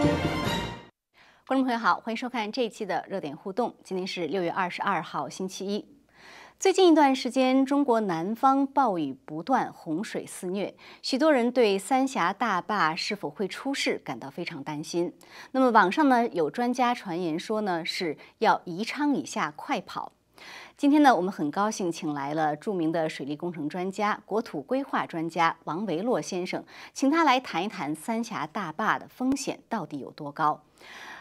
观众朋友好，欢迎收看这一期的热点互动。今天是六月二十二号，星期一。最近一段时间，中国南方暴雨不断，洪水肆虐，许多人对三峡大坝是否会出事感到非常担心。那么网上呢有专家传言说呢是要宜昌以下快跑。今天呢，我们很高兴请来了著名的水利工程专家、国土规划专家王维洛先生，请他来谈一谈三峡大坝的风险到底有多高。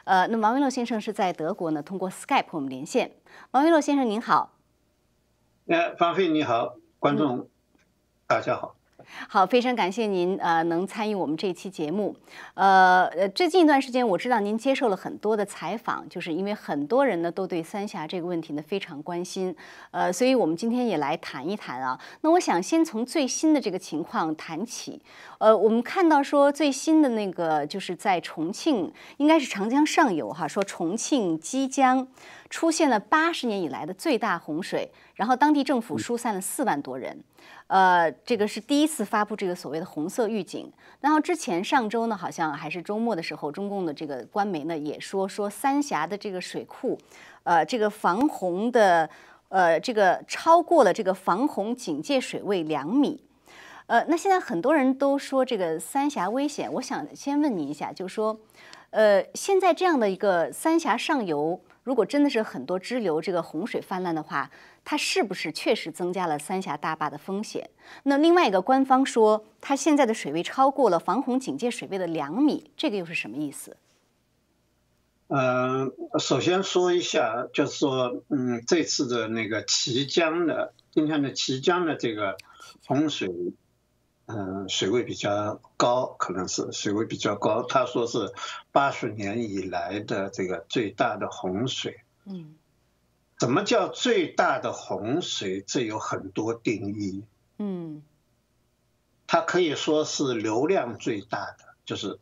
呃，那王维洛先生是在德国呢，通过 Skype 我们连线。王维洛先生您好。呃，方飞你好，观众大家好。好，非常感谢您呃能参与我们这期节目。呃呃，最近一段时间我知道您接受了很多的采访，就是因为很多人呢都对三峡这个问题呢非常关心。呃，所以我们今天也来谈一谈啊。那我想先从最新的这个情况谈起。呃，我们看到说最新的那个就是在重庆，应该是长江上游哈，说重庆基江出现了八十年以来的最大洪水，然后当地政府疏散了四万多人。呃，这个是第一次发布这个所谓的红色预警。然后之前上周呢，好像还是周末的时候，中共的这个官媒呢也说说三峡的这个水库，呃，这个防洪的，呃，这个超过了这个防洪警戒水位两米。呃，那现在很多人都说这个三峡危险，我想先问您一下，就是说，呃，现在这样的一个三峡上游，如果真的是很多支流这个洪水泛滥的话。它是不是确实增加了三峡大坝的风险？那另外一个官方说，它现在的水位超过了防洪警戒水位的两米，这个又是什么意思？嗯，首先说一下，就是说，嗯，这次的那个綦江的今天的綦江的这个洪水，嗯，水位比较高，可能是水位比较高。他说是八十年以来的这个最大的洪水。嗯。怎么叫最大的洪水？这有很多定义。嗯，它可以说是流量最大的，就是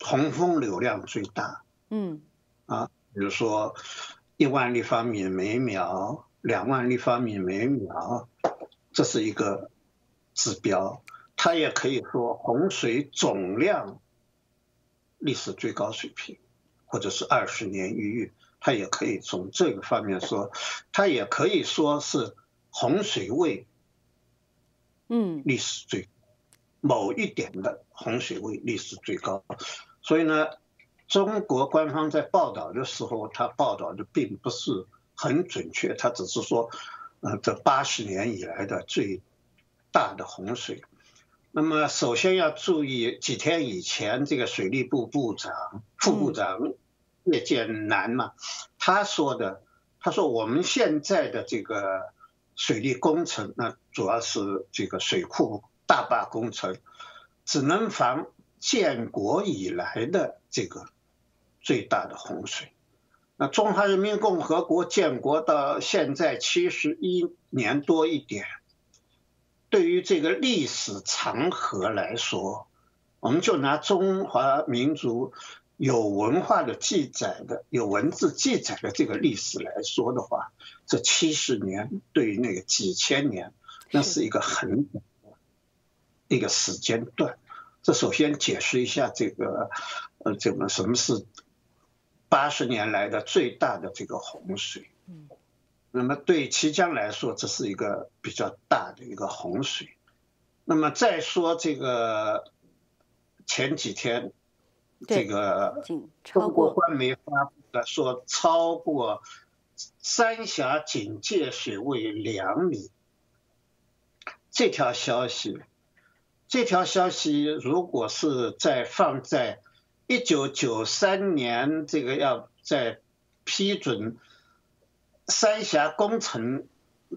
洪峰流量最大。嗯，啊，比如说一万立方米每秒、两万立方米每秒，这是一个指标。它也可以说洪水总量历史最高水平，或者是二十年一遇。它也可以从这个方面说，它也可以说是洪水位，嗯，历史最某一点的洪水位历史最高，所以呢，中国官方在报道的时候，它报道的并不是很准确，它只是说，呃，这八十年以来的最大的洪水。那么首先要注意，几天以前这个水利部部长、副部长。叶建南嘛，他说的，他说我们现在的这个水利工程，那主要是这个水库大坝工程，只能防建国以来的这个最大的洪水。那中华人民共和国建国到现在七十一年多一点，对于这个历史长河来说，我们就拿中华民族。有文化的记载的、有文字记载的这个历史来说的话，这七十年对于那个几千年，那是一个很一个时间段。这首先解释一下这个，呃，这个什么是八十年来的最大的这个洪水。嗯。那么对綦江来说，这是一个比较大的一个洪水。那么再说这个前几天。这个中国官媒发布的说超过三峡警戒水位两米，这条消息，这条消息如果是在放在一九九三年这个要在批准三峡工程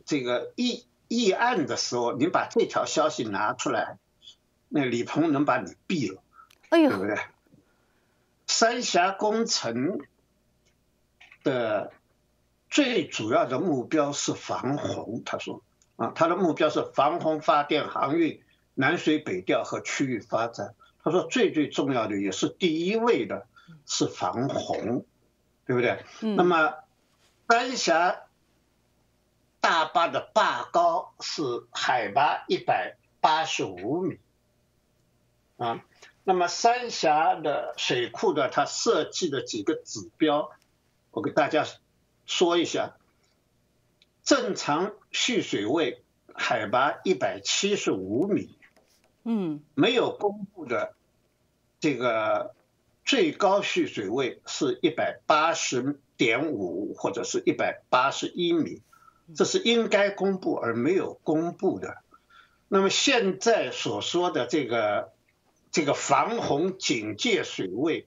这个议议案的时候，你把这条消息拿出来，那李鹏能把你毙了，哎呦，对不对？三峡工程的最主要的目标是防洪，他说啊，他的目标是防洪、发电、航运、南水北调和区域发展。他说最最重要的也是第一位的是防洪，对不对？那么三峡大坝的坝高是海拔一百八十五米，啊。那么三峡的水库的它设计的几个指标，我给大家说一下。正常蓄水位海拔一百七十五米，嗯，没有公布的这个最高蓄水位是一百八十点五或者是一百八十一米，这是应该公布而没有公布的。那么现在所说的这个这个防洪警戒水位，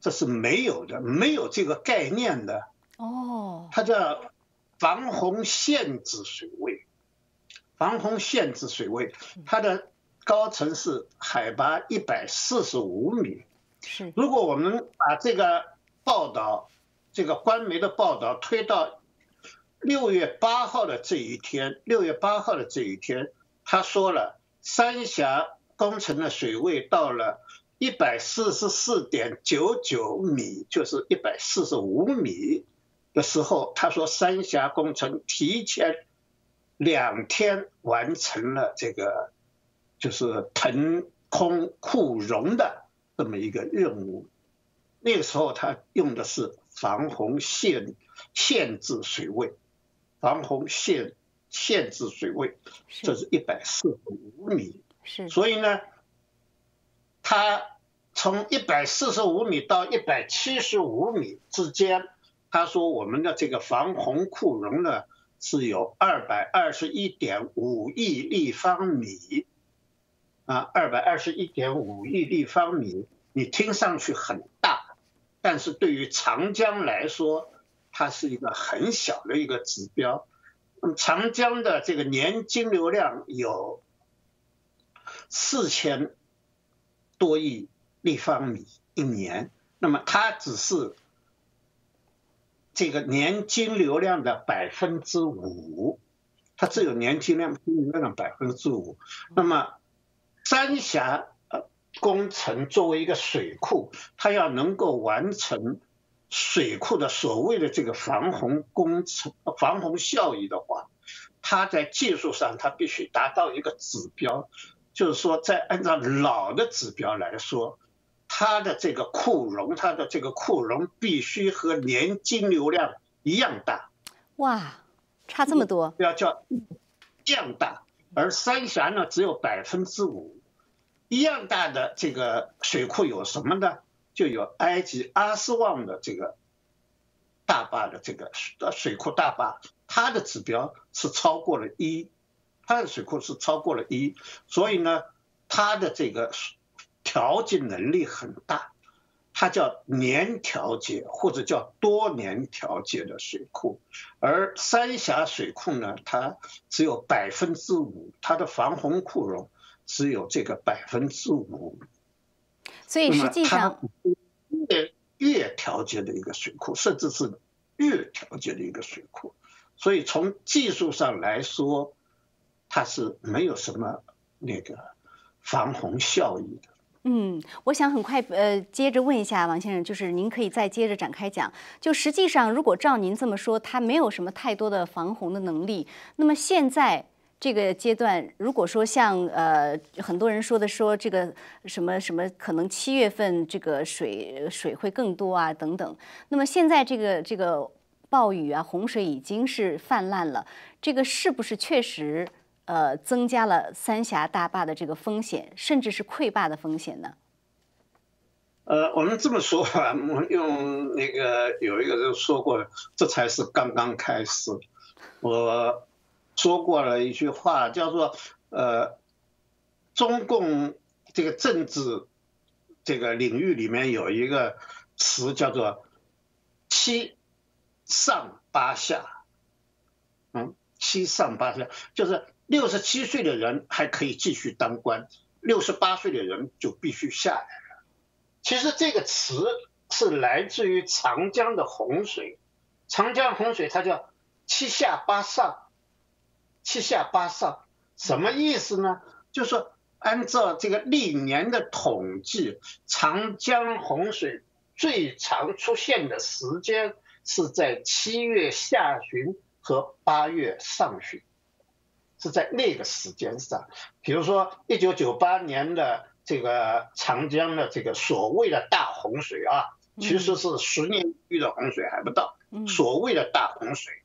这是没有的，没有这个概念的。哦，它叫。防洪限制水位，防洪限制水位，它的高层是海拔一百四十五米。是，如果我们把这个报道，这个官媒的报道推到六月八号的这一天，六月八号的这一天，他说了，三峡工程的水位到了一百四十四点九九米，就是一百四十五米。的时候，他说三峡工程提前两天完成了这个，就是腾空库容的这么一个任务。那个时候他用的是防洪限限制水位，防洪限限制水位，这是一百四十五米。是。所以呢，他从一百四十五米到一百七十五米之间。他说：“我们的这个防洪库容呢是有二百二十一点五亿立方米，啊，二百二十一点五亿立方米，你听上去很大，但是对于长江来说，它是一个很小的一个指标。那么长江的这个年经流量有四千多亿立方米一年，那么它只是。”这个年经流量的百分之五，它只有年经量经流量百分之五。那么三峡工程作为一个水库，它要能够完成水库的所谓的这个防洪工程、防洪效益的话，它在技术上它必须达到一个指标，就是说在按照老的指标来说。它的这个库容，它的这个库容必须和年金流量一样大。哇，差这么多！要叫一样大，而三峡呢只有百分之五。一样大的这个水库有什么呢？就有埃及阿斯旺的这个大坝的这个水水库大坝，它的指标是超过了一，它的水库是超过了一，所以呢，它的这个。调节能力很大，它叫年调节或者叫多年调节的水库，而三峡水库呢，它只有百分之五，它的防洪库容只有这个百分之五，所以实际上越越调节的一个水库，甚至是越调节的一个水库，所以从技术上来说，它是没有什么那个防洪效益的。嗯，我想很快呃，接着问一下王先生，就是您可以再接着展开讲。就实际上，如果照您这么说，它没有什么太多的防洪的能力。那么现在这个阶段，如果说像呃很多人说的说这个什么什么，可能七月份这个水水会更多啊等等。那么现在这个这个暴雨啊，洪水已经是泛滥了，这个是不是确实？呃，增加了三峡大坝的这个风险，甚至是溃坝的风险呢？呃，我们这么说吧，我用那个有一个人说过，这才是刚刚开始。我说过了一句话，叫做呃，中共这个政治这个领域里面有一个词叫做七上八下，嗯，七上八下就是。六十七岁的人还可以继续当官，六十八岁的人就必须下来了。其实这个词是来自于长江的洪水，长江洪水它叫七下八上，七下八上什么意思呢？就是说按照这个历年的统计，长江洪水最常出现的时间是在七月下旬和八月上旬。是在那个时间上，比如说一九九八年的这个长江的这个所谓的大洪水啊，其实是十年一遇的洪水还不到，所谓的大洪水，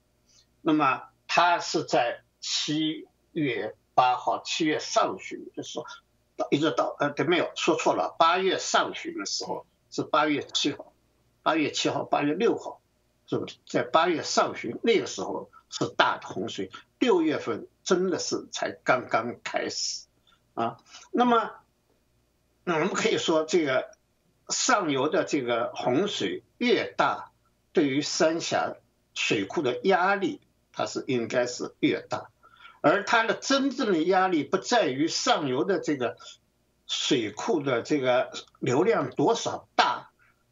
那么它是在七月八号、七月上旬的时候，一直到呃，对，没有说错了，八月上旬的时候是八月七号，八月七号、八月六号，是不是在八月上旬那个时候是大的洪水？六月份真的是才刚刚开始啊。那么，我们可以说，这个上游的这个洪水越大，对于三峡水库的压力，它是应该是越大。而它的真正的压力不在于上游的这个水库的这个流量多少大，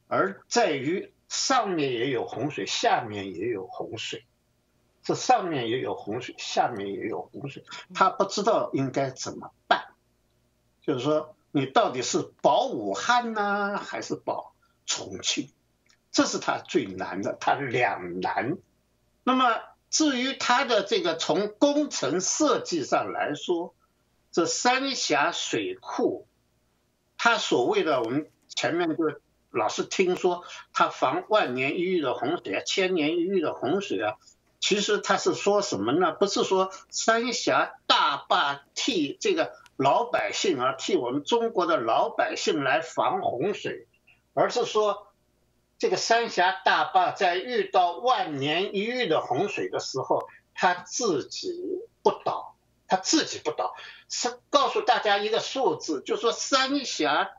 而在于上面也有洪水，下面也有洪水，这上面也有洪水，下面也有洪水，他不知道应该怎么办。就是说，你到底是保武汉呢，还是保重庆？这是他最难的，他两难。那么。至于它的这个从工程设计上来说，这三峡水库，它所谓的我们前面就老是听说它防万年一遇的洪水啊，千年一遇的洪水啊，其实它是说什么呢？不是说三峡大坝替这个老百姓啊，替我们中国的老百姓来防洪水，而是说。这个三峡大坝在遇到万年一遇的洪水的时候，它自己不倒，它自己不倒。是告诉大家一个数字，就说三峡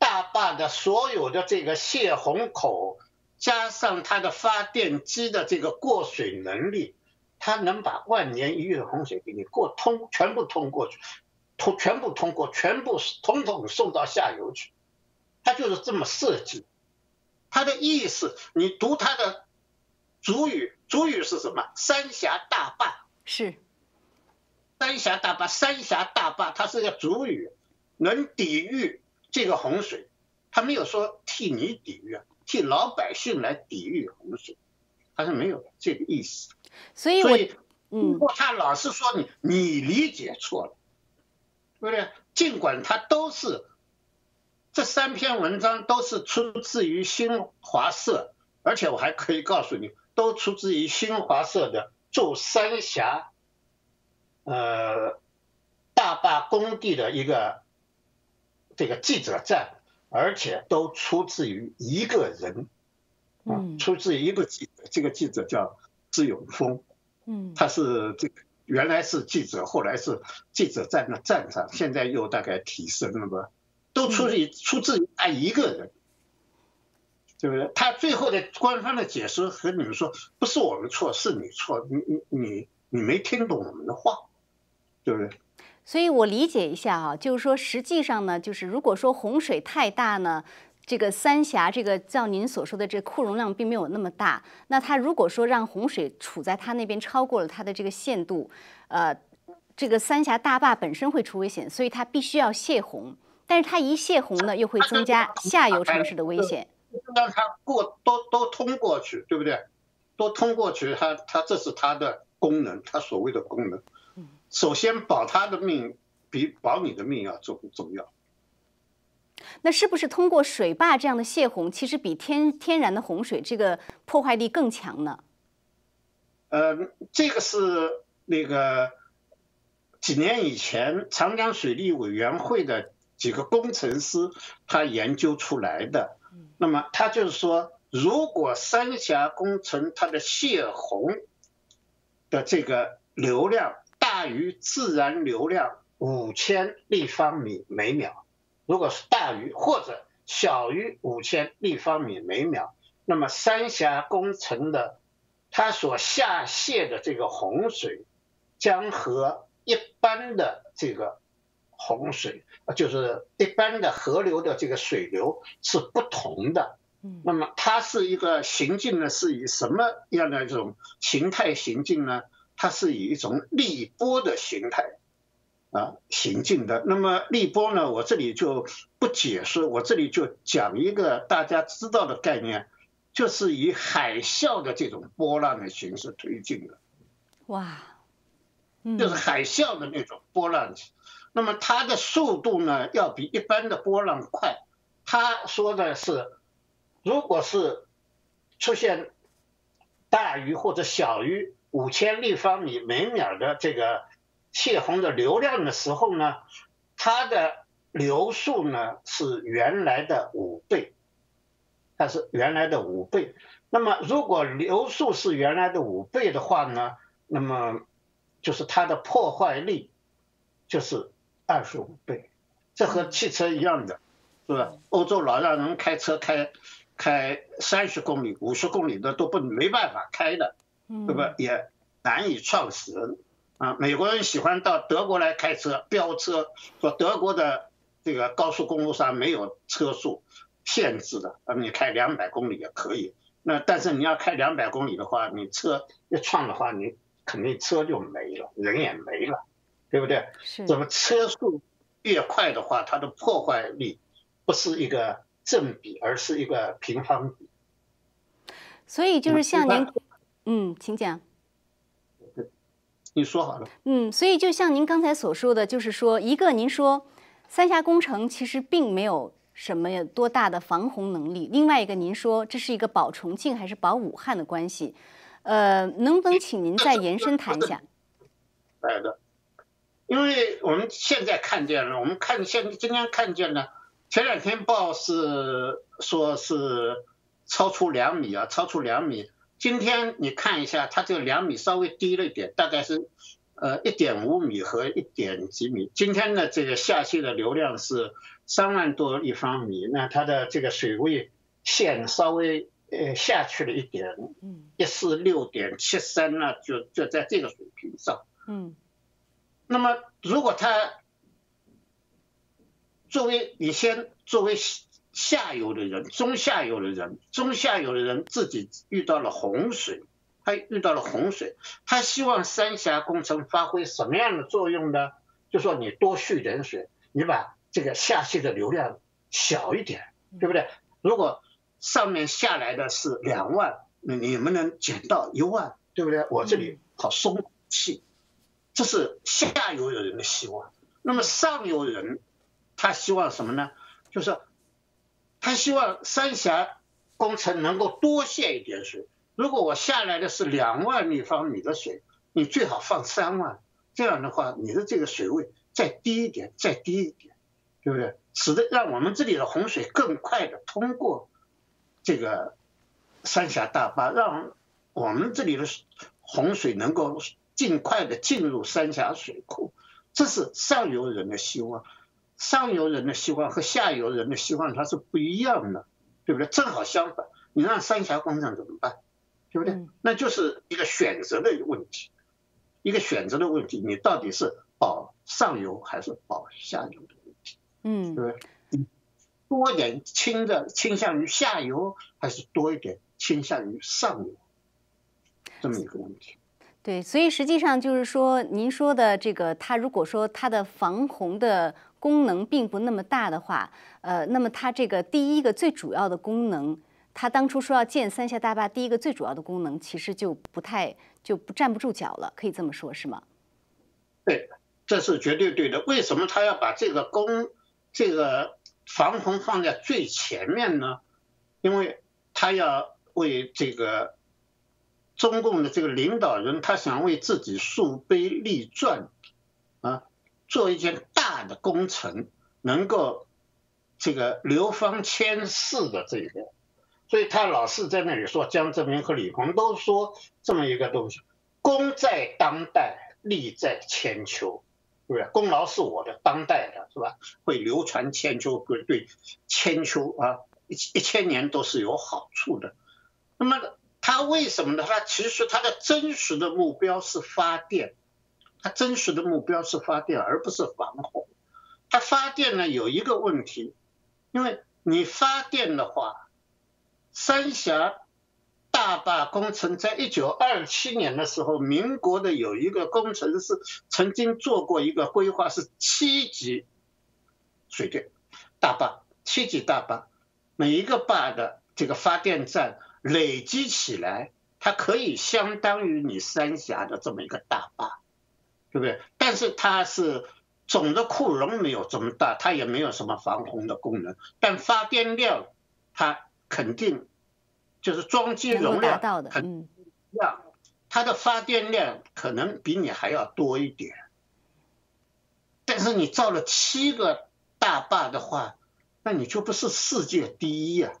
大坝的所有的这个泄洪口，加上它的发电机的这个过水能力，它能把万年一遇的洪水给你过通，全部通过去，通全部通过，全部统统送到下游去。它就是这么设计。它的意思，你读它的主语，主语是什么？三峡大坝是三峡大坝，三峡大坝它是个主语，能抵御这个洪水。他没有说替你抵御，替老百姓来抵御洪水，他是没有这个意思。所以，所以，如果他老是说你，你理解错了，对不对？尽管他都是。这三篇文章都是出自于新华社，而且我还可以告诉你，都出自于新华社的驻三峡呃大坝工地的一个这个记者站，而且都出自于一个人，嗯，出自于一个记者，这个记者叫支永峰，嗯，他是这个原来是记者，后来是记者站的站长，现在又大概提升了吧。都出自于出自于他一个人，对不对？他最后的官方的解释和你们说，不是我们错，是你错，你你你你没听懂我们的话，对不对？所以我理解一下啊，就是说，实际上呢，就是如果说洪水太大呢，这个三峡这个照您所说的这库容量并没有那么大，那他如果说让洪水处在他那边超过了他的这个限度，呃，这个三峡大坝本身会出危险，所以他必须要泄洪。但是它一泄洪呢，又会增加下游城市的危险。让它过都都通过去，对不对？都通过去，它它这是它的功能，它所谓的功能。首先保它的命比保你的命要重重要。那是不是通过水坝这样的泄洪，其实比天天然的洪水这个破坏力更强呢？呃，这个是那个几年以前长江水利委员会的。几个工程师他研究出来的，那么他就是说，如果三峡工程它的泄洪的这个流量大于自然流量五千立方米每秒，如果是大于或者小于五千立方米每秒，那么三峡工程的它所下泄的这个洪水将和一般的这个。洪水就是一般的河流的这个水流是不同的，那么它是一个行进呢，是以什么样的这种形态行进呢？它是以一种立波的形态啊行进的。那么立波呢，我这里就不解释，我这里就讲一个大家知道的概念，就是以海啸的这种波浪的形式推进的。哇，就是海啸的那种波浪。那么它的速度呢，要比一般的波浪快。他说的是，如果是出现大于或者小于五千立方米每秒的这个泄洪的流量的时候呢，它的流速呢是原来的五倍，它是原来的五倍。那么如果流速是原来的五倍的话呢，那么就是它的破坏力就是二十五倍，这和汽车一样的。是吧？欧洲老让人开车开开三十公里、五十公里的都不没办法开的，对吧？也难以创始人啊。美国人喜欢到德国来开车飙车，说德国的这个高速公路上没有车速限制的，啊，你开两百公里也可以。那但是你要开两百公里的话，你车一撞的话，你肯定车就没了，人也没了，对不对？是。怎么车速越快的话，它的破坏力？不是一个正比，而是一个平方比。所以就是像您，嗯，请讲。你说好了。嗯，所以就像您刚才所说的，就是说，一个您说三峡工程其实并没有什么多大的防洪能力；另外一个，您说这是一个保重庆还是保武汉的关系。呃，能不能请您再延伸谈一下？来的，因为我们现在看见了，我们看现今天看见了。前两天报是说是超出两米啊，超出两米。今天你看一下，它这个两米稍微低了一点，大概是呃一点五米和一点几米。今天的这个下泄的流量是三万多立方米，那它的这个水位线稍微呃下去了一点，一四六点七三呢，就就在这个水平上。嗯，那么如果他作为你先作为下游的人，中下游的人，中下游的人自己遇到了洪水，他遇到了洪水，他希望三峡工程发挥什么样的作用呢？就说你多蓄点水，你把这个下泄的流量小一点，对不对？如果上面下来的是两万，那你能不能减到一万，对不对？我这里好松气，这是下游的人的希望。那么上游人。他希望什么呢？就是他希望三峡工程能够多泄一点水。如果我下来的是两万立方米的水，你最好放三万，这样的话你的这个水位再低一点，再低一点，对不对？使得让我们这里的洪水更快的通过这个三峡大坝，让我们这里的洪水能够尽快的进入三峡水库，这是上游人的希望。上游人的希望和下游人的希望它是不一样的，对不对？正好相反，你让三峡工程怎么办？对不对？那就是一个选择的问题，一个选择的问题，你到底是保上游还是保下游的问题？嗯，对不对？多一点倾的倾向于下游，还是多一点倾向于上游？这么一个问题。对，所以实际上就是说，您说的这个，它如果说它的防洪的。功能并不那么大的话，呃，那么它这个第一个最主要的功能，它当初说要建三峡大坝，第一个最主要的功能其实就不太就不站不住脚了，可以这么说，是吗？对，这是绝对对的。为什么他要把这个工这个防洪放在最前面呢？因为他要为这个中共的这个领导人，他想为自己树碑立传啊。做一件大的工程，能够这个流芳千世的这个，所以他老是在那里说，江泽民和李鹏都说这么一个东西：功在当代，利在千秋，对不对？功劳是我的，当代的是吧？会流传千秋，对对，千秋啊，一一千年都是有好处的。那么他为什么呢？他其实他的真实的目标是发电。它真实的目标是发电，而不是防洪。它发电呢有一个问题，因为你发电的话，三峡大坝工程在一九二七年的时候，民国的有一个工程师曾经做过一个规划，是七级水电大坝，七级大坝，每一个坝的这个发电站累积起来，它可以相当于你三峡的这么一个大坝。对不对？但是它是总的库容没有这么大，它也没有什么防洪的功能，但发电量它肯定就是装机容量很量，它的发电量可能比你还要多一点。但是你造了七个大坝的话，那你就不是世界第一呀！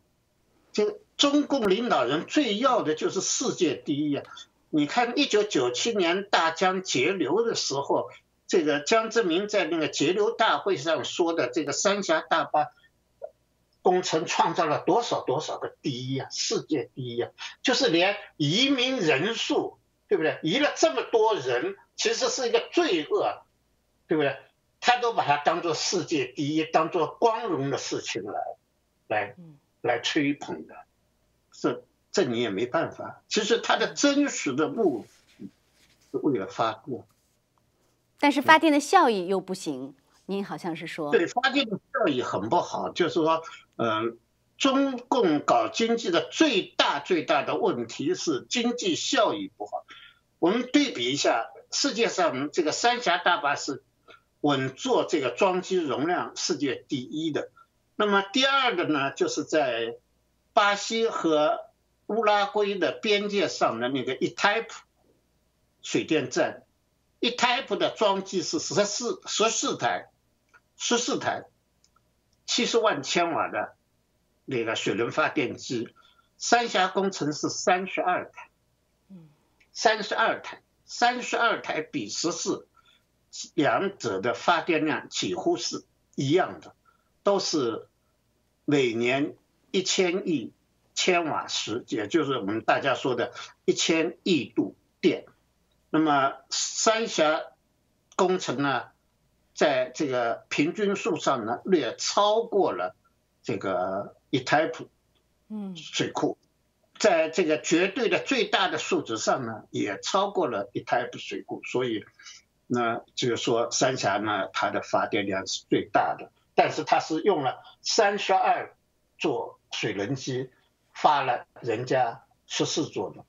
这中共领导人最要的就是世界第一啊！你看一九九七年大江截流的时候，这个江泽民在那个截流大会上说的这个三峡大坝工程创造了多少多少个第一啊，世界第一啊！就是连移民人数，对不对？移了这么多人，其实是一个罪恶，对不对？他都把它当做世界第一，当做光荣的事情来，来，来吹捧的，这这你也没办法。其实它的真实的目的是为了发电，但是发电的效益又不行。您好像是说，对，发电的效益很不好，就是说，嗯，中共搞经济的最大最大的问题是经济效益不好。我们对比一下，世界上这个三峡大坝是。稳坐这个装机容量世界第一的，那么第二个呢，就是在巴西和乌拉圭的边界上的那个伊泰普水电站，伊泰普的装机是十四十四台，十四台七十万千瓦的那个水轮发电机，三峡工程是三十二台，三十二台，三十二台比十四。两者的发电量几乎是一样的，都是每年一千亿千瓦时，也就是我们大家说的一千亿度电。那么三峡工程呢，在这个平均数上呢，略超过了这个一台普嗯水库，在这个绝对的最大的数值上呢，也超过了一台普水库，所以。那就是说，三峡呢，它的发电量是最大的，但是它是用了三十二座水轮机发了人家十四座嘛。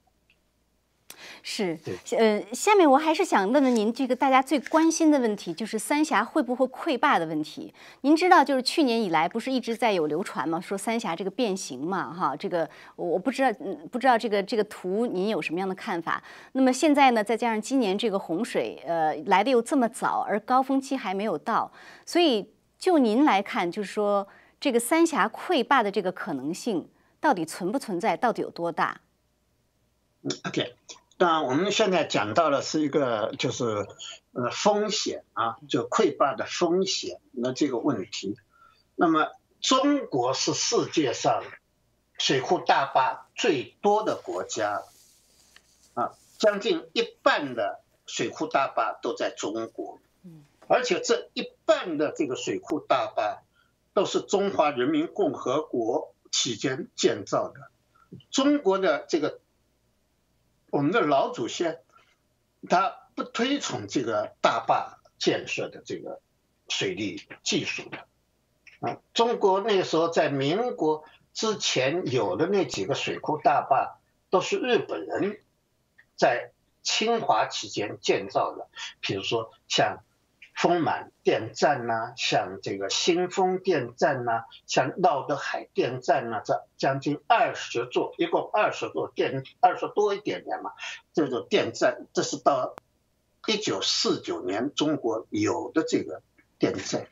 是，呃，下面我还是想问问您，这个大家最关心的问题，就是三峡会不会溃坝的问题。您知道，就是去年以来不是一直在有流传吗？说三峡这个变形嘛，哈，这个我不知道，不知道这个这个图您有什么样的看法？那么现在呢，再加上今年这个洪水，呃，来的又这么早，而高峰期还没有到，所以就您来看，就是说这个三峡溃坝的这个可能性到底存不存在？到底有多大？嗯，OK。那我们现在讲到的是一个就是呃风险啊，就溃坝的风险那这个问题。那么中国是世界上水库大坝最多的国家啊，将近一半的水库大坝都在中国，而且这一半的这个水库大坝都是中华人民共和国期间建造的，中国的这个。我们的老祖先，他不推崇这个大坝建设的这个水利技术的啊。中国那时候在民国之前有的那几个水库大坝，都是日本人在侵华期间建造的，比如说像。丰满电站呐，像这个新丰电站呐，像闹德海电站呐，这将近二十座，一共二十座电，二十多一点点嘛。这种电站，这是到一九四九年中国有的这个电站，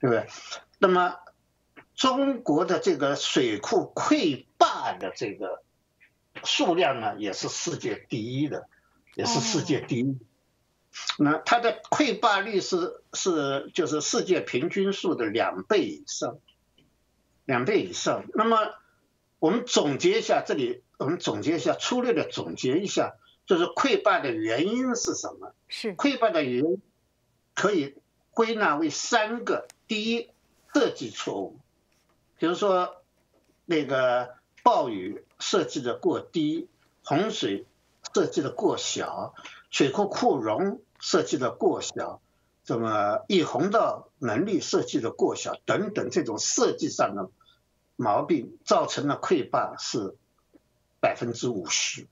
对不对？那么中国的这个水库溃坝的这个数量呢，也是世界第一的，也是世界第一。那它的溃坝率是是就是世界平均数的两倍以上，两倍以上。那么我们总结一下，这里我们总结一下，粗略的总结一下，就是溃坝的原因是什么？是溃坝的原因可以归纳为三个：第一，设计错误，比如说那个暴雨设计的过低，洪水设计的过小。水库库容设计的过小，什么溢洪道能力设计的过小等等，这种设计上的毛病造成了溃坝是百分之五十，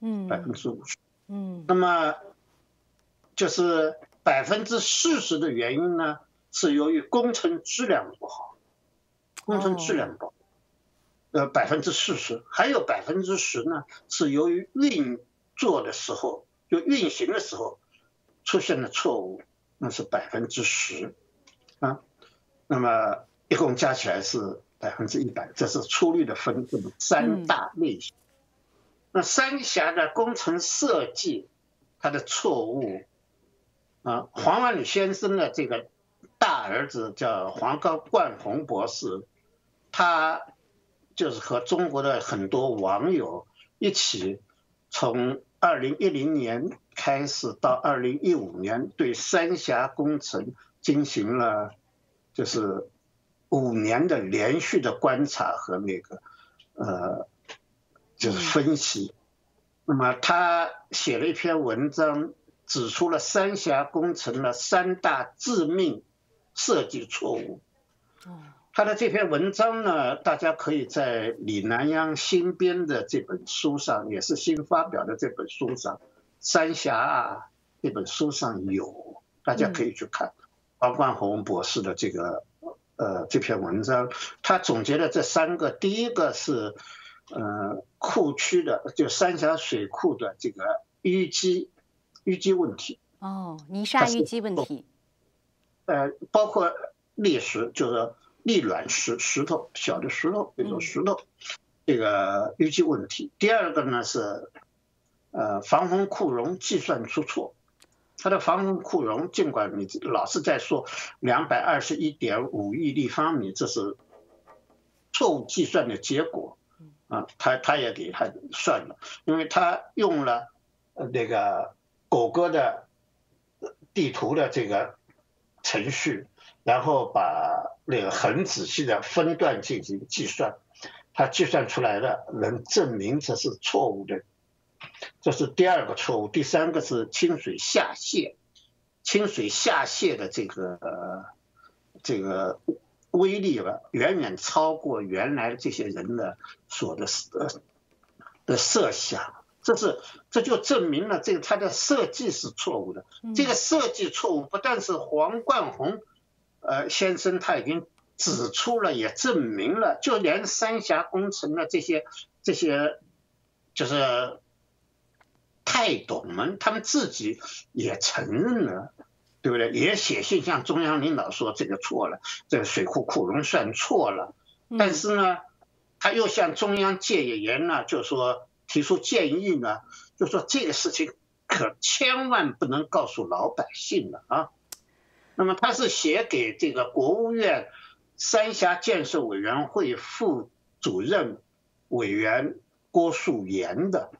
嗯，百分之五十，嗯，那么就是百分之四十的原因呢是由于工程质量不好，工程质量不好，呃百分之四十，还有百分之十呢是由于运作的时候就运行的时候出现了错误，那是百分之十啊，那么一共加起来是百分之一百，这是粗略的分这么三大类型。那三峡的工程设计，它的错误啊，黄万里先生的这个大儿子叫黄高冠宏博士，他就是和中国的很多网友一起，从二零一零年开始到二零一五年，对三峡工程进行了就是五年的连续的观察和那个呃。就是分析，那么他写了一篇文章，指出了三峡工程的三大致命设计错误。他的这篇文章呢，大家可以在李南央新编的这本书上，也是新发表的这本书上，《三峡》这本书上有，大家可以去看。王冠宏博士的这个呃这篇文章，他总结了这三个，第一个是。呃，库区的就三峡水库的这个淤积淤积问题哦，泥沙淤积问题，呃，包括砾石，就是砾卵石石头，小的石头，比如说石头，这个淤积问题。第二个呢是，呃，防洪库容计算出错，它的防洪库容尽管你老是在说两百二十一点五亿立方米，这是错误计算的结果。啊，他他也给他算了，因为他用了那个谷歌的地图的这个程序，然后把那个很仔细的分段进行计算，他计算出来的能证明这是错误的，这是第二个错误。第三个是清水下泄，清水下泄的这个这个。威力吧，远远超过原来这些人的所的设的设想，这是这就证明了这个他的设计是错误的。这个设计错误不但是黄冠宏呃先生他已经指出了，也证明了，就连三峡工程的这些这些就是太懂们，他们自己也承认了。对不对？也写信向中央领导说这个错了，这个水库库容算错了。但是呢，他又向中央戒严呢，就说提出建议呢，就说这个事情可千万不能告诉老百姓了啊。那么他是写给这个国务院三峡建设委员会副主任委员郭树言的。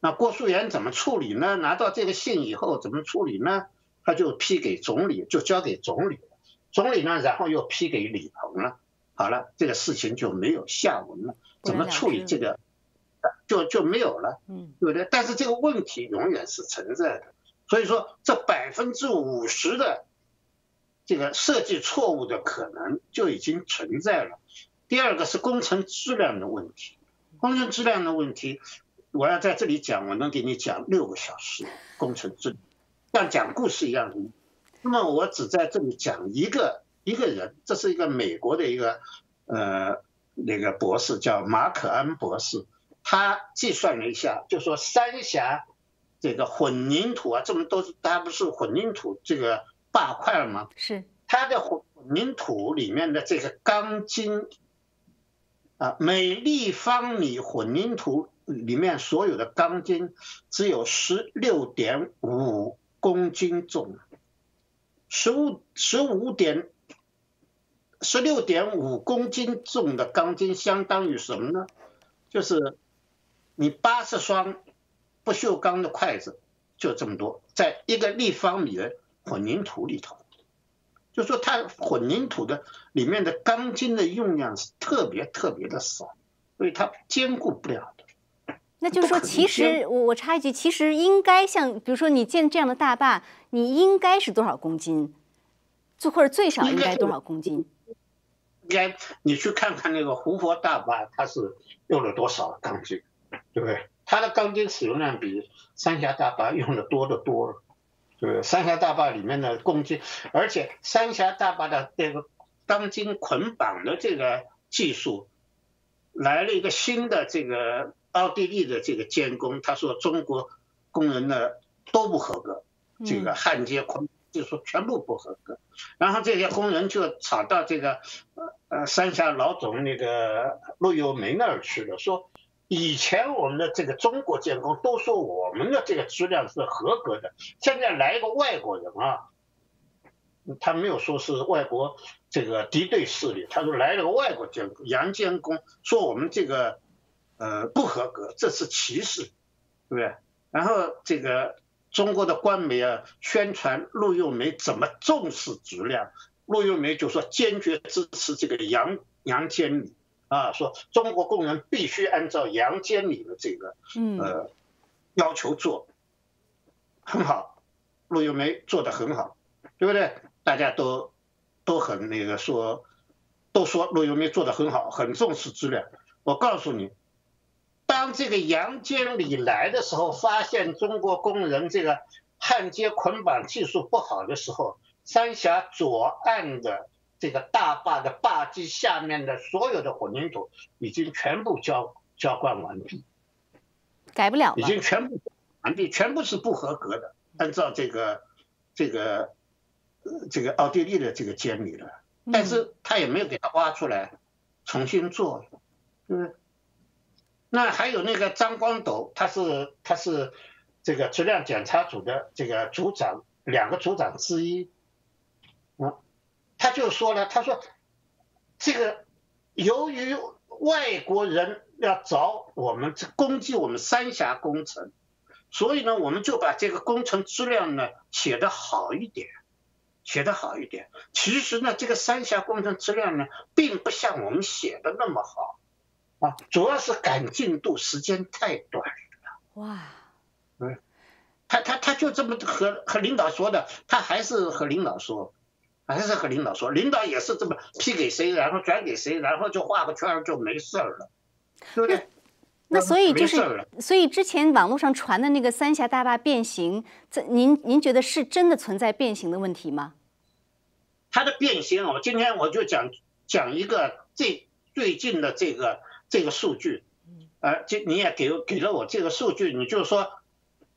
那郭树言怎么处理呢？拿到这个信以后怎么处理呢？他就批给总理，就交给总理，总理呢，然后又批给李鹏了。好了，这个事情就没有下文了。怎么处理这个，就就没有了，嗯，对不对？但是这个问题永远是存在的。所以说，这百分之五十的这个设计错误的可能就已经存在了。第二个是工程质量的问题，工程质量的问题，我要在这里讲，我能给你讲六个小时工程质。像讲故事一样的，那么我只在这里讲一个一个人，这是一个美国的一个呃那个博士叫马可安博士，他计算了一下，就说三峡这个混凝土啊，这么多，它不是混凝土这个大块吗？是它的混凝土里面的这个钢筋啊，每立方米混凝土里面所有的钢筋只有十六点五。公斤重，十五十五点十六点五公斤重的钢筋相当于什么呢？就是你八十双不锈钢的筷子就这么多，在一个立方米的混凝土里头，就说它混凝土的里面的钢筋的用量是特别特别的少，所以它兼顾不了的。那就是说，其实我我插一句，其实应该像，比如说你建这样的大坝，你应该是多少公斤，最或者最少应该多少公斤？应该你去看看那个湖泊大坝，它是用了多少钢筋，对不对？它的钢筋使用量比三峡大坝用的多得多了。对，三峡大坝里面的钢筋，而且三峡大坝的这个钢筋捆绑的这个技术，来了一个新的这个奥地利的这个监工，他说中国工人呢都不合格，这个焊接捆就说全部不合格，然后这些工人就吵到这个呃呃三峡老总那个陆友梅那儿去了，说。以前我们的这个中国监工都说我们的这个质量是合格的，现在来一个外国人啊，他没有说是外国这个敌对势力，他说来了个外国监工杨监工，说我们这个呃不合格，这是歧视，对不对？然后这个中国的官媒啊宣传陆佑梅怎么重视质量，陆佑梅就说坚决支持这个杨杨监理。啊，说中国工人必须按照杨监理的这个呃要求做，很好，陆幼梅做的很好，对不对？大家都都很那个说，都说陆幼梅做的很好，很重视质量。我告诉你，当这个杨监理来的时候，发现中国工人这个焊接捆绑技术不好的时候，三峡左岸的。这个大坝的坝基下面的所有的混凝土已经全部浇浇灌完毕，改不了已经全部完毕，全部是不合格的。按照这个这个这个奥地利的这个监理了，但是他也没有给他挖出来重新做，嗯，那还有那个张光斗，他是他是这个质量检查组的这个组长，两个组长之一，啊。他就说了，他说，这个由于外国人要找我们攻击我们三峡工程，所以呢，我们就把这个工程质量呢写得好一点，写得好一点。其实呢，这个三峡工程质量呢，并不像我们写的那么好，啊，主要是赶进度时间太短了。哇，嗯，他他他就这么和和领导说的，他还是和领导说。还是和领导说，领导也是这么批给谁，然后转给谁，然后就画个圈就没事儿了，对不对？那所以就是，所以之前网络上传的那个三峡大坝变形，这您您觉得是真的存在变形的问题吗？它的变形，我今天我就讲讲一个最最近的这个这个数据，呃，就你也给给了我这个数据，你就说，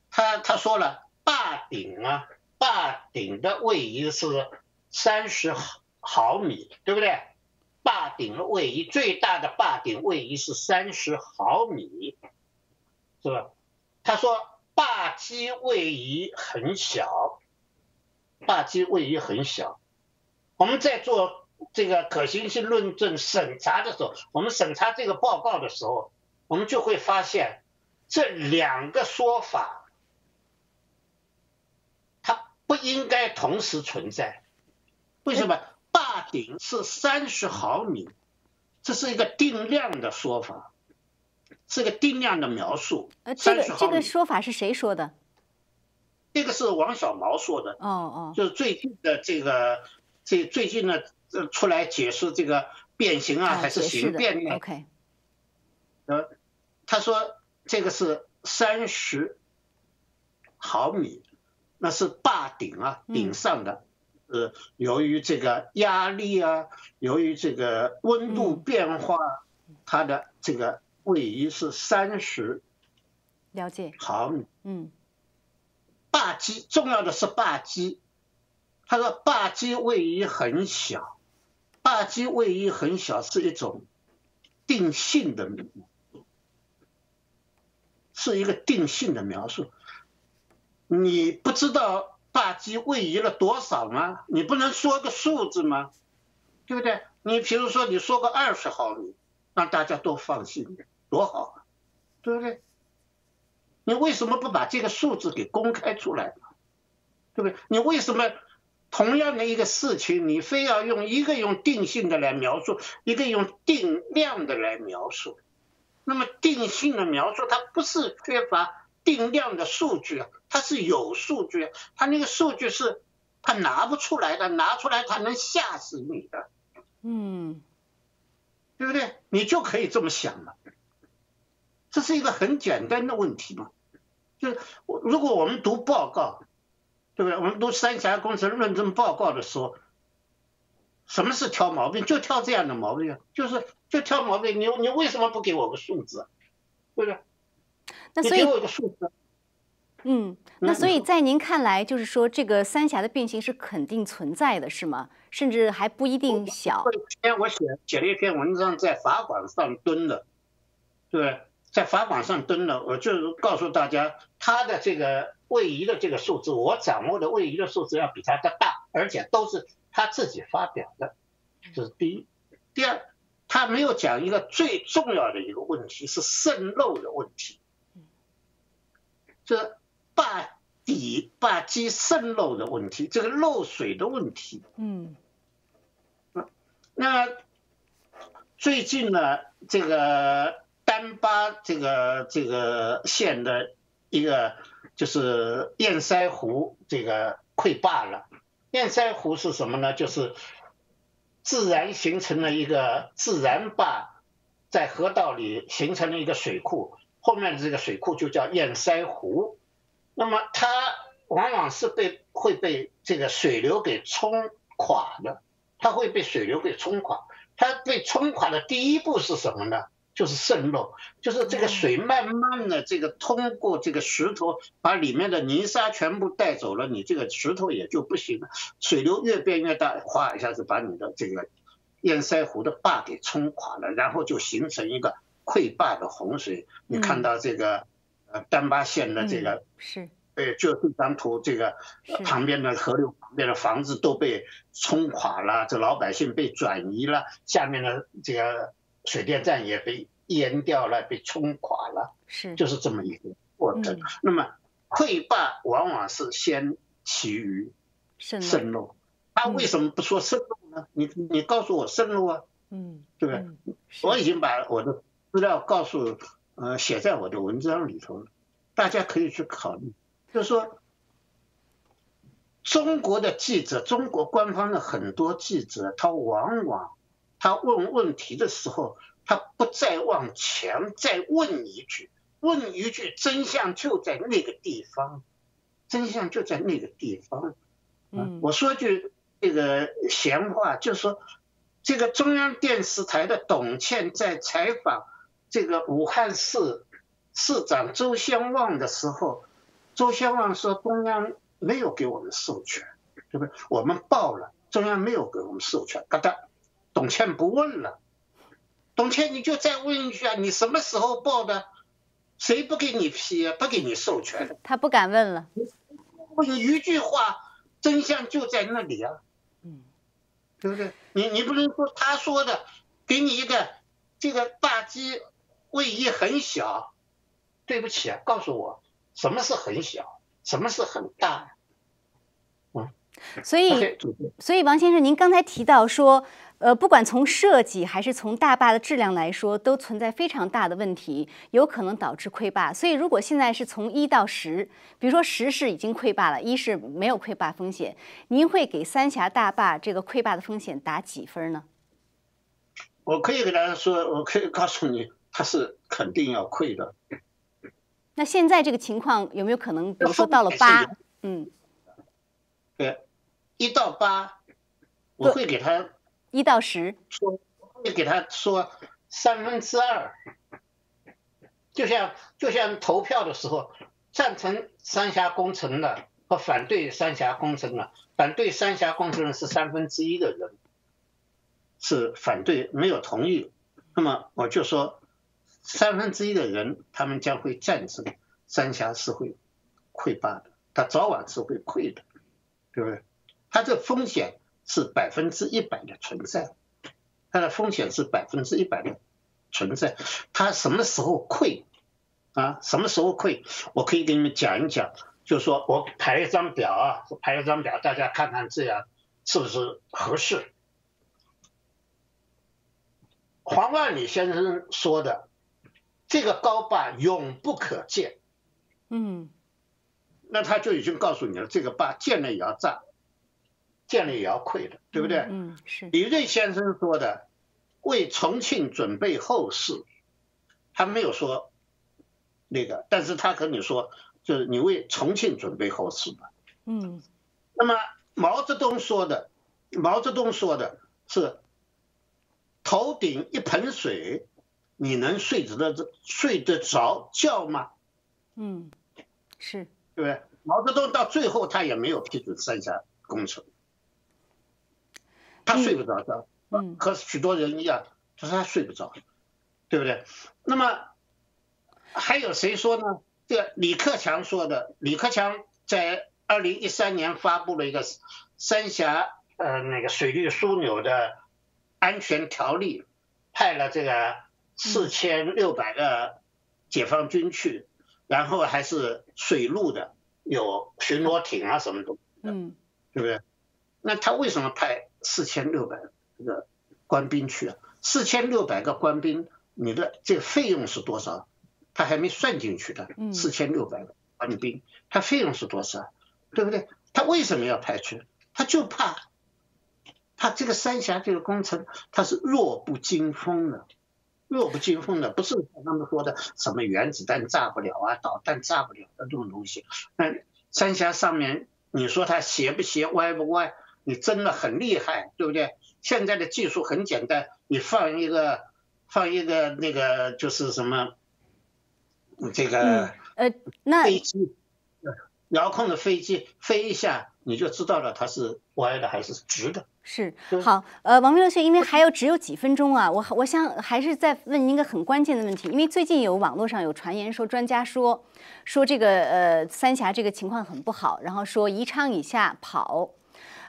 他他说了坝顶啊，坝顶的位移是。三十毫米，对不对？坝顶的位移最大的坝顶位移是三十毫米，是吧？他说坝基位移很小，坝基位移很小。我们在做这个可行性论证审查的时候，我们审查这个报告的时候，我们就会发现这两个说法，它不应该同时存在。为什么坝顶是三十毫米？这是一个定量的说法，是个定量的描述。呃，这个这个说法是谁说的？这个是王小毛说的。哦哦。就是最近的这个，这最近呢，出来解释这个变形啊，还是形变呢？OK。呃，他说这个是三十毫米，那是坝顶啊，顶上的。呃，由于这个压力啊，由于这个温度变化，它的这个位移是三十，了解毫米。嗯，坝基重要的是坝基，他说坝基位移很小，坝基位移很小是一种定性的，是一个定性的描述，你不知道。坝基位移了多少吗？你不能说个数字吗？对不对？你比如说你说个二十毫米，让大家都放心，多好啊，对不对？你为什么不把这个数字给公开出来呢？对不对？你为什么同样的一个事情，你非要用一个用定性的来描述，一个用定量的来描述？那么定性的描述，它不是缺乏。定量的数据啊，它是有数据，它那个数据是它拿不出来的，拿出来它能吓死你的，嗯，对不对？你就可以这么想了，这是一个很简单的问题嘛，就是如果我们读报告，对不对？我们读三峡工程论证报告的时候，什么是挑毛病？就挑这样的毛病，就是就挑毛病。你你为什么不给我个数字？对不对？那所以，给我个数字。嗯，那所以在您看来，就是说这个三峡的变形是肯定存在的，是吗？甚至还不一定小。天我写写了一篇文章，在法馆上蹲的，对，在法馆上蹲了，我就告诉大家，他的这个位移的这个数字，我掌握的位移的数字要比他的大，而且都是他自己发表的，这是第一。第二，他没有讲一个最重要的一个问题，是渗漏的问题。这。坝底坝基渗漏的问题，这个漏水的问题，嗯，那最近呢，这个丹巴这个这个县的一个就是堰塞湖这个溃坝了。堰塞湖是什么呢？就是自然形成了一个自然坝，在河道里形成了一个水库，后面的这个水库就叫堰塞湖。那么它往往是被会被这个水流给冲垮的，它会被水流给冲垮。它被冲垮的第一步是什么呢？就是渗漏，就是这个水慢慢的这个通过这个石头，把里面的泥沙全部带走了，你这个石头也就不行了。水流越变越大，哗一下子把你的这个堰塞湖的坝给冲垮了，然后就形成一个溃坝的洪水。你看到这个。呃，丹巴县的这个是，对，就这张图，这个旁边的河流旁边的房子都被冲垮了，这老百姓被转移了，下面的这个水电站也被淹掉了，被冲垮了，是，就是这么一个过程。那么溃坝往往是先起于渗漏，他为什么不说渗漏呢？你你告诉我渗漏啊，嗯，对不对？我已经把我的资料告诉。呃，写在我的文章里头了，大家可以去考虑。就是说，中国的记者，中国官方的很多记者，他往往他问问题的时候，他不再往前再问一句，问一句，真相就在那个地方，真相就在那个地方。嗯，我说句这个闲话，就是说，这个中央电视台的董倩在采访。这个武汉市市长周先旺的时候，周先旺说中央没有给我们授权，对不对？我们报了，中央没有给我们授权，嘎哒，董倩不问了。董倩，你就再问一句啊，你什么时候报的？谁不给你批啊？不给你授权？他不敢问了。问一句话，真相就在那里啊。嗯，对不对？你你不能说他说的，给你一个这个大机。位移很小，对不起啊，告诉我什么是很小，什么是很大？嗯，所以，所以王先生，您刚才提到说，呃，不管从设计还是从大坝的质量来说，都存在非常大的问题，有可能导致溃坝。所以，如果现在是从一到十，比如说十是已经溃坝了，一是没有溃坝风险，您会给三峡大坝这个溃坝的风险打几分呢？我可以给大家说，我可以告诉你。它是肯定要溃的。那现在这个情况有没有可能，比如说到了八？嗯，对，一到八，我会给他一到十说，会给他说三分之二。就像就像投票的时候，赞成三峡工程的和反对三峡工程的，反对三峡工程的是三分之一的人，是反对没有同意。那么我就说。三分之一的人，他们将会战胜三峡是会溃坝的，它早晚是会溃的，对不对？它这风险是百分之一百的存在，它的风险是百分之一百的存在。它什么时候溃啊？什么时候溃？我可以给你们讲一讲，就是说我排一张表啊，排一张表，大家看看这样是不是合适？黄万里先生说的。这个高坝永不可建，嗯，那他就已经告诉你了，这个坝建了也要炸，建了也要溃的，对不对？嗯，是。李瑞先生说的，为重庆准备后事，他没有说那个，但是他跟你说，就是你为重庆准备后事吧，嗯，那么毛泽东说的，毛泽东说的是，头顶一盆水，你能睡得着睡得着觉吗？嗯，是，对不对？毛泽东到最后他也没有批准三峡工程，他睡不着觉，嗯，和许多人一样，就是他睡不着，对不对？那么还有谁说呢？这个李克强说的，李克强在二零一三年发布了一个三峡呃那个水利枢纽的安全条例，派了这个四千六百个解放军去，然后还是水陆的，有巡逻艇啊什么的，嗯，对不对？那他为什么派四千六百个官兵去啊？四千六百个官兵，你的这个费用是多少？他还没算进去的，嗯四千六百个官兵，他费用是多少？对不对？他为什么要派去？他就怕，他这个三峡这个工程，他是弱不禁风的，弱不禁风的，不是像他们说的什么原子弹炸不了啊，导弹炸不了的这种东西。那三峡上面，你说它斜不斜，歪不歪？你真的很厉害，对不对？现在的技术很简单，你放一个放一个那个就是什么，这个嗯呃，那飞机，遥控的飞机飞一下，你就知道了它是歪的还是直的。是好，呃，王明乐学，因为还有只有几分钟啊，我我想还是再问您一个很关键的问题，因为最近有网络上有传言说，专家说说这个呃三峡这个情况很不好，然后说宜昌以下跑，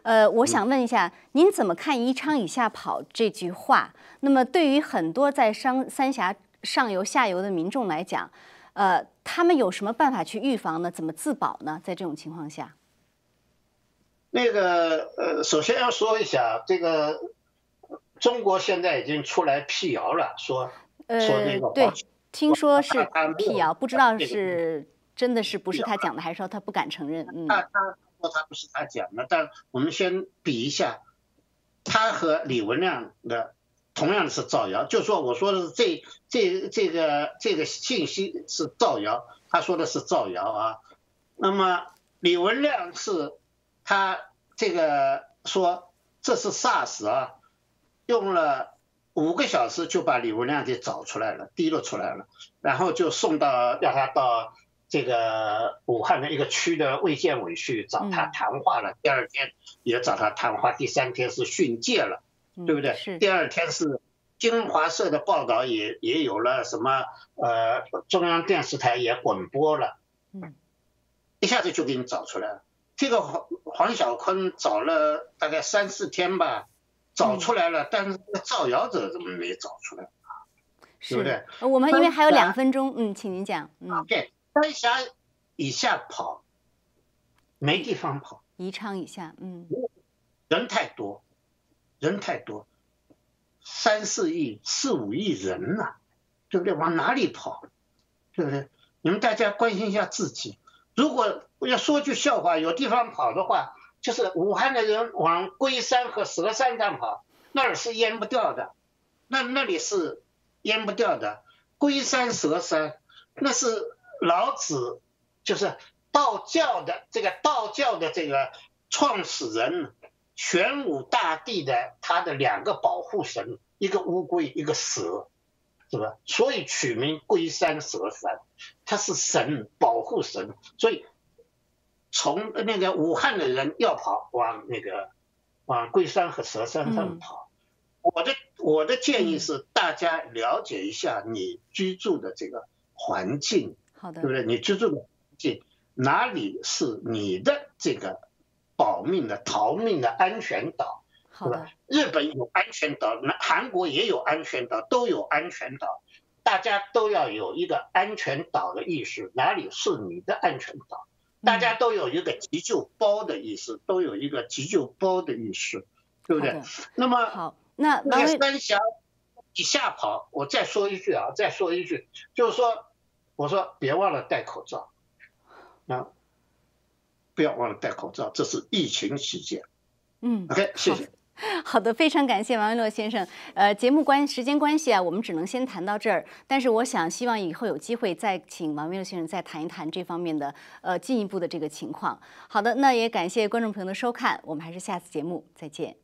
呃，我想问一下，您怎么看宜昌以下跑这句话？那么对于很多在商三峡上游、下游的民众来讲，呃，他们有什么办法去预防呢？怎么自保呢？在这种情况下，那个呃，首先要说一下，这个中国现在已经出来辟谣了，说呃说那个，对，听说是辟谣，不知道是真的是不是他讲的，还是说他不敢承认？嗯说他不是他讲的，但我们先比一下，他和李文亮的同样是造谣，就说我说的是这这这个这个信息是造谣，他说的是造谣啊。那么李文亮是他这个说这是 SARS 啊，用了五个小时就把李文亮给找出来了，提了出来了，然后就送到让他到这个武汉的一个区的卫健委去找他嗯谈话了。第二天也找他谈话，第三天是训诫了，嗯对不对？是，第二天是新华社的报道也也有了什么呃中央电视台也滚播了，嗯一下子就给你找出来了。这个黄黄晓坤找了大概三四天吧，找出来了，但是这个造谣者怎么没找出来？是对不对呃我们因为还有两分钟，嗯，请您讲，嗯，对，三峡以下跑，没地方跑，宜昌以下，嗯人太多，人太多，三四亿、四五亿人呐、对不对？往哪里跑？对不对？你们大家关心一下自己。如果要说句笑话，有地方跑的话，就是武汉的人往龟山和蛇山上跑，那儿是淹不掉的，那那里是淹不掉的。龟山、蛇山，那是老子就是道教的这个道教的这个创始人玄武大帝的他的两个保护神，一个乌龟，一个蛇，是吧？所以取名龟山蛇山，它是神保护神，所以从那个武汉的人要跑往那个往龟山和蛇山上跑。我的我的建议是，大家了解一下你居住的这个环境，好的对不，对？你居住的环境哪里是你的这个保命的、逃命的安全岛，好吧，？日本有安全岛，那韩国也有安全岛，都有安全岛，大家都要有一个安全岛的意识，哪里是你的安全岛？大家都有一个急救包的意识，都有一个急救包的意识，对不对？那么好，那那三峡以下跑，我再说一句啊，再说一句，就是说，我说别忘了戴口罩，啊，不要忘了戴口罩，这是疫情期间。嗯 OK，谢谢。好的，非常感谢王文乐先生。呃，节目关时间关系啊，我们只能先谈到这儿。但是我想，希望以后有机会再请王文乐先生再谈一谈这方面的呃进一步的这个情况。好的，那也感谢观众朋友的收看，我们还是下次节目再见。